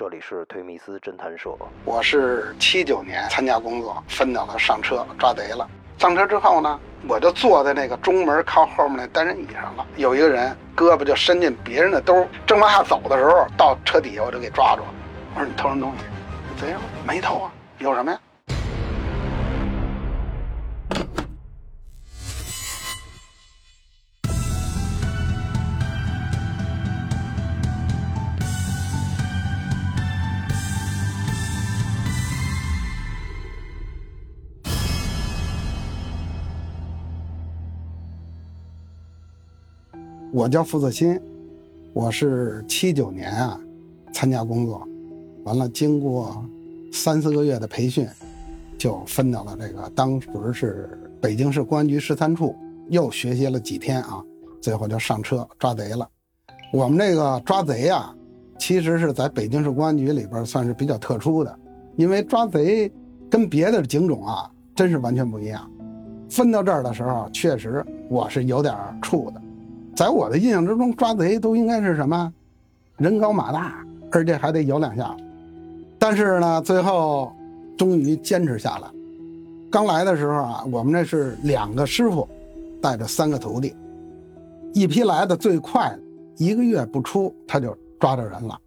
这里是推密斯侦探社。我是七九年参加工作，分到了上车抓贼了。上车之后呢，我就坐在那个中门靠后面那单人椅上了。有一个人胳膊就伸进别人的兜，正往下走的时候，到车底下我就给抓住了。我说你偷什么东西？贼啊？没偷啊？有什么呀？我叫付泽新，我是七九年啊参加工作，完了经过三四个月的培训，就分到了这个当时是北京市公安局十三处，又学习了几天啊，最后就上车抓贼了。我们这个抓贼啊，其实是在北京市公安局里边算是比较特殊的，因为抓贼跟别的警种啊真是完全不一样。分到这儿的时候，确实我是有点怵的。在我的印象之中，抓贼都应该是什么，人高马大，而且还得有两下。但是呢，最后终于坚持下来。刚来的时候啊，我们这是两个师傅，带着三个徒弟，一批来的最快，一个月不出他就抓着人了，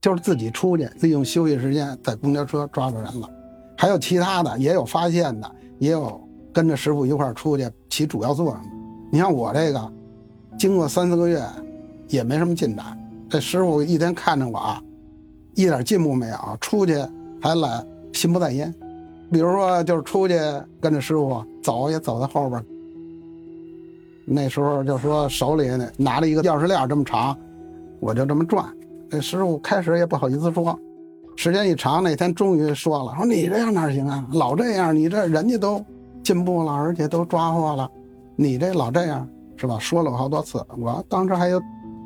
就是自己出去，利用休息时间在公交车抓着人了。还有其他的，也有发现的，也有跟着师傅一块出去起主要作用。你像我这个。经过三四个月，也没什么进展。这师傅一天看着我啊，一点进步没有。出去还懒心不在焉。比如说，就是出去跟着师傅走，也走在后边。那时候就说手里拿了一个钥匙链这么长，我就这么转。这师傅开始也不好意思说，时间一长，那天终于说了：“说你这样哪行啊？老这样，你这人家都进步了，而且都抓获了，你这老这样。”是吧？说了我好多次，我当时还有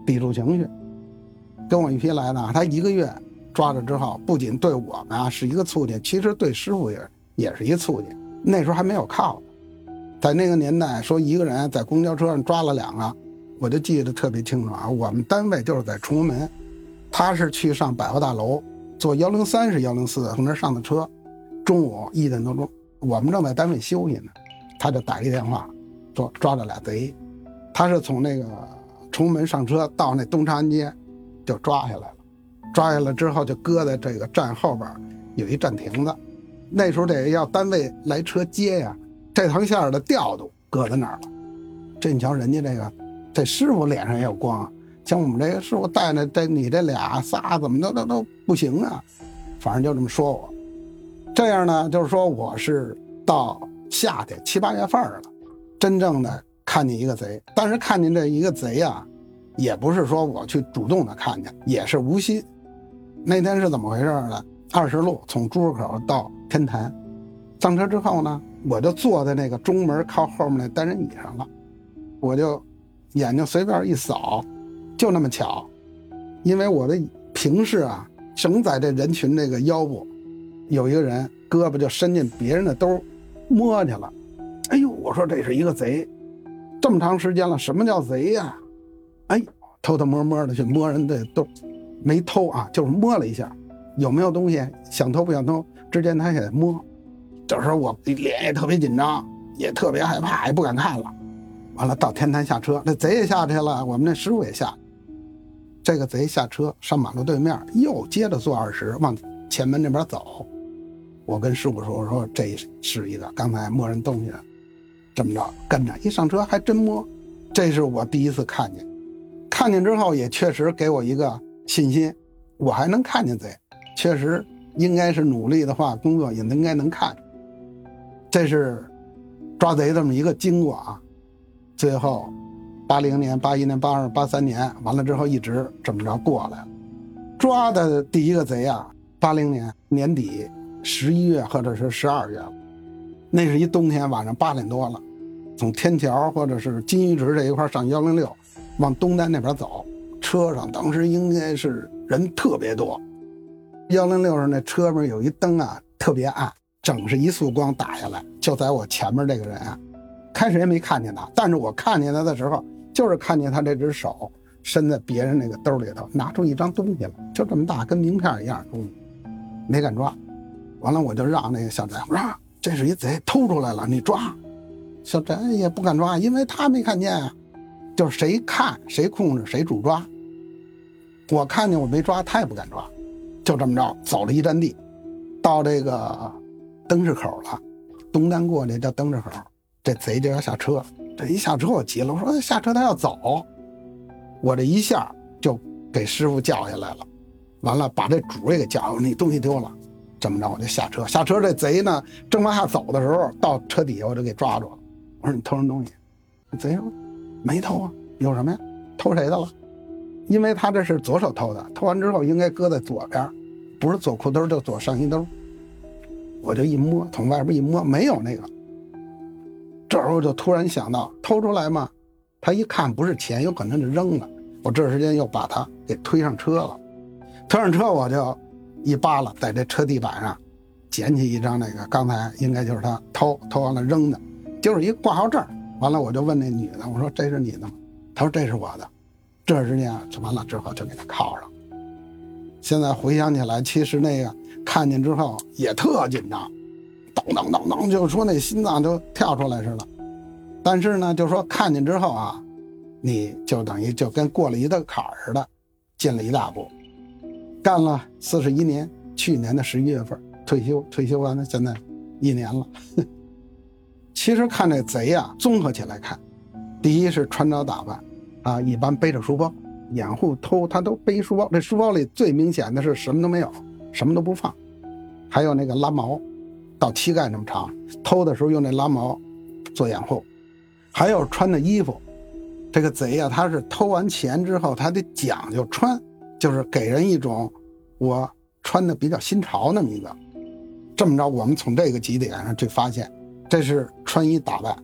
抵触情绪。跟我一批来的，他一个月抓着之后，不仅对我们啊是一个促进，其实对师傅也也是一促进。那时候还没有靠，在那个年代说一个人在公交车上抓了两个，我就记得特别清楚啊。我们单位就是在崇文门，他是去上百货大楼，坐幺零三是幺零四从那上的车，中午一点多钟，我们正在单位休息呢，他就打一电话，说抓着俩贼。他是从那个崇门上车到那东长安街，就抓下来了。抓下来之后就搁在这个站后边，有一站亭子。那时候得要单位来车接呀，这趟线的调度搁在哪儿了？这你瞧人家这个，这师傅脸上也有光。像我们这个师傅带着这你这俩仨怎么都都都不行啊？反正就这么说我。这样呢，就是说我是到夏天七八月份了，真正的。看见一个贼，但是看见这一个贼啊，也不是说我去主动的看见，也是无心。那天是怎么回事呢？二十路从朱市口到天坛，上车之后呢，我就坐在那个中门靠后面那单人椅上了，我就眼睛随便一扫，就那么巧，因为我的平视啊，正在这人群这个腰部，有一个人胳膊就伸进别人的兜摸去了。哎呦，我说这是一个贼。这么长时间了，什么叫贼呀？哎，偷偷摸摸的去摸人的兜，没偷啊，就是摸了一下，有没有东西？想偷不想偷？之前他也摸，这时候我脸也特别紧张，也特别害怕，也不敢看了。完了到天坛下车，那贼也下去了，我们那师傅也下。这个贼下车上马路对面，又接着坐二十往前门那边走。我跟师傅说：“我说这是一个刚才摸人东西的。”这么着跟着一上车还真摸，这是我第一次看见。看见之后也确实给我一个信心，我还能看见贼，确实应该是努力的话，工作也应该能看。这是抓贼这么一个经过啊。最后，八零年、八一年、八二、八三年完了之后，一直这么着过来了。抓的第一个贼啊，八零年年底十一月或者是十二月了，那是一冬天晚上八点多了。从天桥或者是金鱼池这一块上幺零六，往东单那边走，车上当时应该是人特别多。幺零六上那车门有一灯啊，特别暗，整是一束光打下来，就在我前面这个人啊，开始也没看见他，但是我看见他的时候，就是看见他这只手伸在别人那个兜里头，拿出一张东西来，就这么大，跟名片一样东西，没敢抓。完了，我就让那个小翟，我说这是一贼偷出来了，你抓。小陈也不敢抓，因为他没看见啊。就是谁看谁控制谁主抓。我看见我没抓，他也不敢抓。就这么着走了一站地，到这个灯市口了，东单过去叫灯市口，这贼就要下车。这一下车我急了，我说下车他要走，我这一下就给师傅叫下来了。完了把这主也给叫，你东西丢了。这么着我就下车，下车这贼呢正往下走的时候，到车底下我就给抓住了。我说你偷人东西，贼说没偷啊，有什么呀？偷谁的了？因为他这是左手偷的，偷完之后应该搁在左边，不是左裤兜就左上衣兜。我就一摸，从外边一摸，没有那个。这时候就突然想到，偷出来嘛，他一看不是钱，有可能就扔了。我这时间又把他给推上车了，推上车我就一扒拉，在这车地板上捡起一张那个，刚才应该就是他偷偷完了扔的，就是一挂号证。完了我就问那女的，我说这是你的吗？她说这是我的。这时间就完了之后就给他铐上。现在回想起来，其实那个看见之后也特紧张，噔噔噔噔，就说那心脏就跳出来似的。但是呢，就说看见之后啊，你就等于就跟过了一道坎似的，进了一大步。干了四十一年，去年的十一月份退休，退休完了现在一年了。其实看这贼啊，综合起来看，第一是穿着打扮。啊，一般背着书包掩护偷，他都背书包。这书包里最明显的是什么都没有，什么都不放，还有那个拉毛，到膝盖那么长。偷的时候用那拉毛做掩护，还有穿的衣服。这个贼呀，他是偷完钱之后，他得讲究穿，就是给人一种我穿的比较新潮那么一个。这么着，我们从这个几点上去发现，这是穿衣打扮。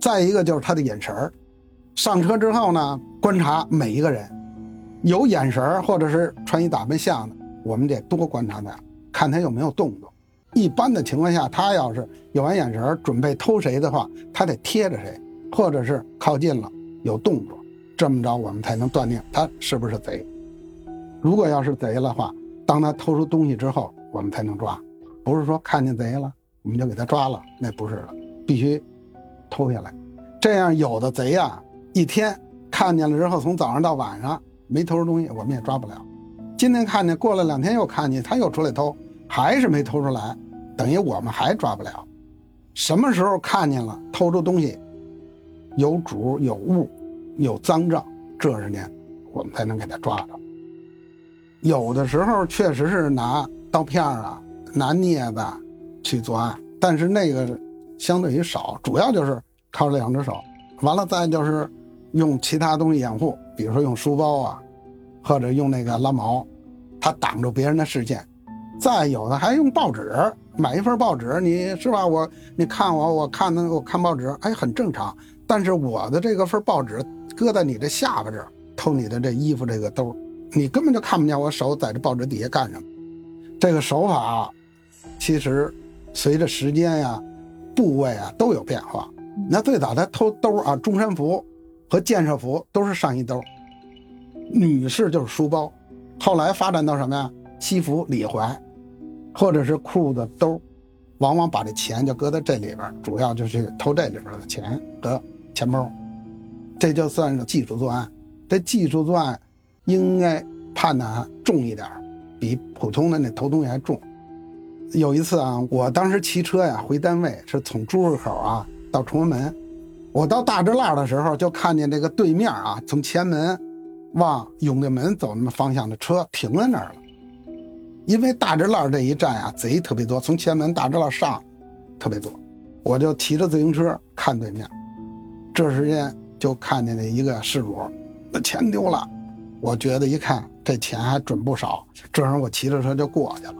再一个就是他的眼神儿。上车之后呢，观察每一个人，有眼神或者是穿衣打扮像的，我们得多观察他，看他有没有动作。一般的情况下，他要是有完眼神准备偷谁的话，他得贴着谁，或者是靠近了有动作，这么着我们才能断定他是不是贼。如果要是贼的话，当他偷出东西之后，我们才能抓，不是说看见贼了我们就给他抓了，那不是了，必须偷下来。这样有的贼啊。一天看见了之后，从早上到晚上没偷出东西，我们也抓不了。今天看见，过了两天又看见，他又出来偷，还是没偷出来，等于我们还抓不了。什么时候看见了偷出东西，有主有物，有赃证，这时间我们才能给他抓着。有的时候确实是拿刀片啊，拿镊子去作案，但是那个相对于少，主要就是靠两只手。完了，再就是。用其他东西掩护，比如说用书包啊，或者用那个拉毛，它挡住别人的视线。再有的还用报纸，买一份报纸，你是吧？我你看我，我看那个我看报纸，哎，很正常。但是我的这个份报纸搁在你的下巴这儿，偷你的这衣服这个兜，你根本就看不见我手在这报纸底下干什么。这个手法其实随着时间呀、部位啊都有变化。那最早他偷兜啊，中山服。和建设服都是上衣兜，女士就是书包，后来发展到什么呀？西服里怀，或者是裤子兜，往往把这钱就搁在这里边，主要就是偷这里边的钱和钱包，这就算是技术作案。这技术作案应该判的重一点，比普通的那偷东西还重。有一次啊，我当时骑车呀回单位，是从朱市口啊到崇文门。我到大栅栏的时候，就看见这个对面啊，从前门往永定门走那么方向的车停在那儿了。因为大栅栏这一站啊，贼特别多，从前门大栅栏上特别多。我就骑着自行车看对面，这时间就看见那一个事主，那钱丢了。我觉得一看这钱还准不少，这时候我骑着车就过去了。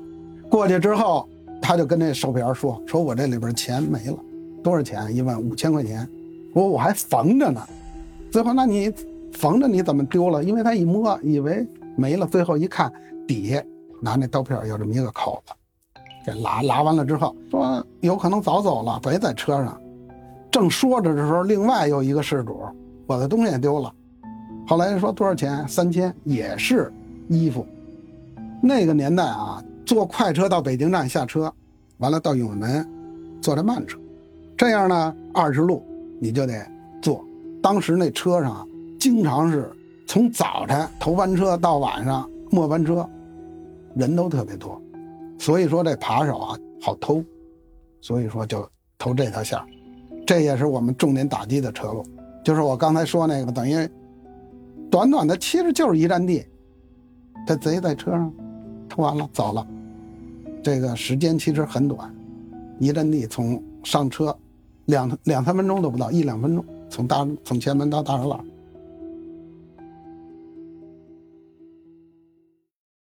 过去之后，他就跟那售票员说：“说我这里边钱没了，多少钱？一万五千块钱。”我我还缝着呢，最后那你缝着你怎么丢了？因为他一摸以为没了，最后一看底下拿那刀片有这么一个口子，给拉拉完了之后说有可能早走了，别在车上。正说着的时候，另外有一个事主，我的东西也丢了，后来说多少钱？三千，也是衣服。那个年代啊，坐快车到北京站下车，完了到永门坐着慢车，这样呢二十路你就得坐。当时那车上经常是从早晨头班车到晚上末班车，人都特别多，所以说这扒手啊好偷，所以说就偷这条线这也是我们重点打击的车路。就是我刚才说那个，等于短短的其实就是一站地，这贼在车上偷完了走了，这个时间其实很短，一站地从上车两两三分钟都不到，一两分钟从大从前门到大栅栏。